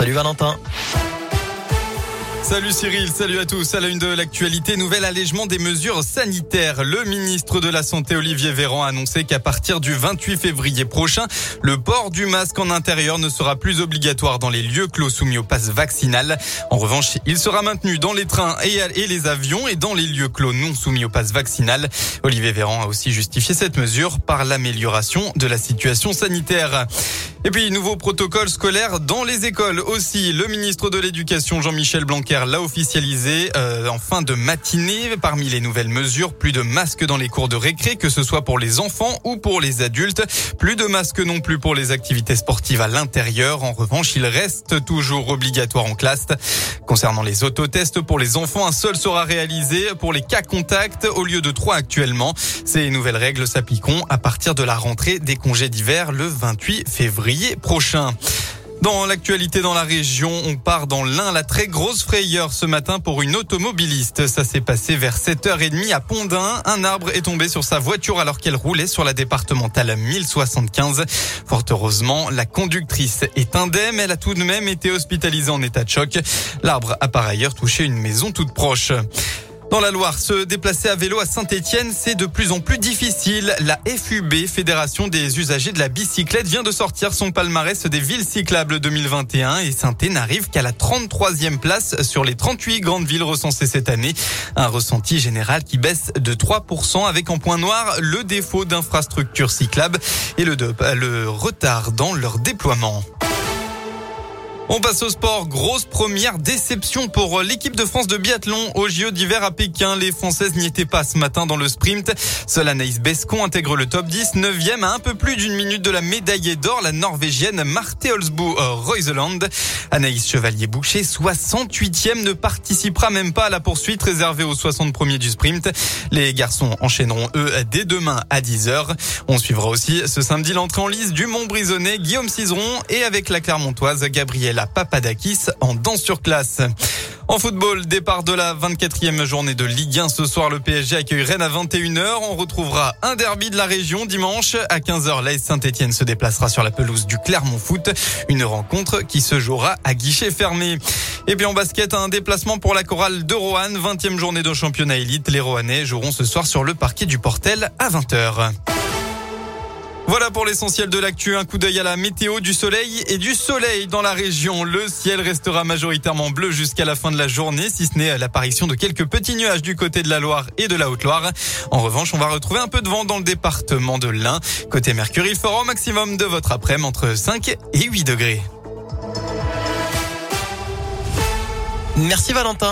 Salut Valentin. Salut Cyril, salut à tous. À la une de l'actualité, nouvel allègement des mesures sanitaires. Le ministre de la Santé Olivier Véran a annoncé qu'à partir du 28 février prochain, le port du masque en intérieur ne sera plus obligatoire dans les lieux clos soumis au pass vaccinal. En revanche, il sera maintenu dans les trains et les avions et dans les lieux clos non soumis au pass vaccinal. Olivier Véran a aussi justifié cette mesure par l'amélioration de la situation sanitaire. Et puis, nouveau protocole scolaire dans les écoles aussi. Le ministre de l'Éducation, Jean-Michel Blanquer, l'a officialisé euh, en fin de matinée. Parmi les nouvelles mesures, plus de masques dans les cours de récré, que ce soit pour les enfants ou pour les adultes. Plus de masques non plus pour les activités sportives à l'intérieur. En revanche, il reste toujours obligatoire en classe. Concernant les autotests pour les enfants, un seul sera réalisé pour les cas contacts au lieu de trois actuellement. Ces nouvelles règles s'appliqueront à partir de la rentrée des congés d'hiver le 28 février prochain. Dans l'actualité dans la région, on part dans l'Ain, la très grosse frayeur ce matin pour une automobiliste. Ça s'est passé vers 7h30 à Pondin. Un arbre est tombé sur sa voiture alors qu'elle roulait sur la départementale 1075. Fort heureusement, la conductrice est indemne. Elle a tout de même été hospitalisée en état de choc. L'arbre a par ailleurs touché une maison toute proche. Dans la Loire, se déplacer à vélo à Saint-Etienne, c'est de plus en plus difficile. La FUB, Fédération des usagers de la bicyclette, vient de sortir son palmarès des villes cyclables 2021 et Saint-Etienne n'arrive qu'à la 33e place sur les 38 grandes villes recensées cette année. Un ressenti général qui baisse de 3% avec en point noir le défaut d'infrastructures cyclables et le retard dans leur déploiement. On passe au sport. Grosse première déception pour l'équipe de France de biathlon au JO d'hiver à Pékin. Les Françaises n'y étaient pas ce matin dans le sprint. Seule Anaïs Bescon intègre le top 10, 9e à un peu plus d'une minute de la médaillée d'or, la Norvégienne Marte Holsbu Reuseland. Anaïs Chevalier-Boucher, 68e, ne participera même pas à la poursuite réservée aux 60 premiers du sprint. Les garçons enchaîneront eux dès demain à 10h. On suivra aussi ce samedi l'entrée en lice du Mont-Brisonnais, Guillaume Cizeron et avec la Clermontoise Gabrielle Papadakis en danse sur classe. En football, départ de la 24e journée de Ligue 1 ce soir, le PSG accueille Rennes à 21h. On retrouvera un derby de la région dimanche à 15h. L'AS Saint-Etienne se déplacera sur la pelouse du Clermont Foot. Une rencontre qui se jouera à guichet fermé. Et puis en basket, un déplacement pour la chorale de Roanne. 20e journée de championnat élite. Les Roannais joueront ce soir sur le parquet du Portel à 20h. Voilà pour l'essentiel de l'actu. Un coup d'œil à la météo du soleil et du soleil dans la région. Le ciel restera majoritairement bleu jusqu'à la fin de la journée, si ce n'est l'apparition de quelques petits nuages du côté de la Loire et de la Haute-Loire. En revanche, on va retrouver un peu de vent dans le département de l'Ain. Côté Mercure, il fera au maximum de votre après-midi entre 5 et 8 degrés. Merci Valentin.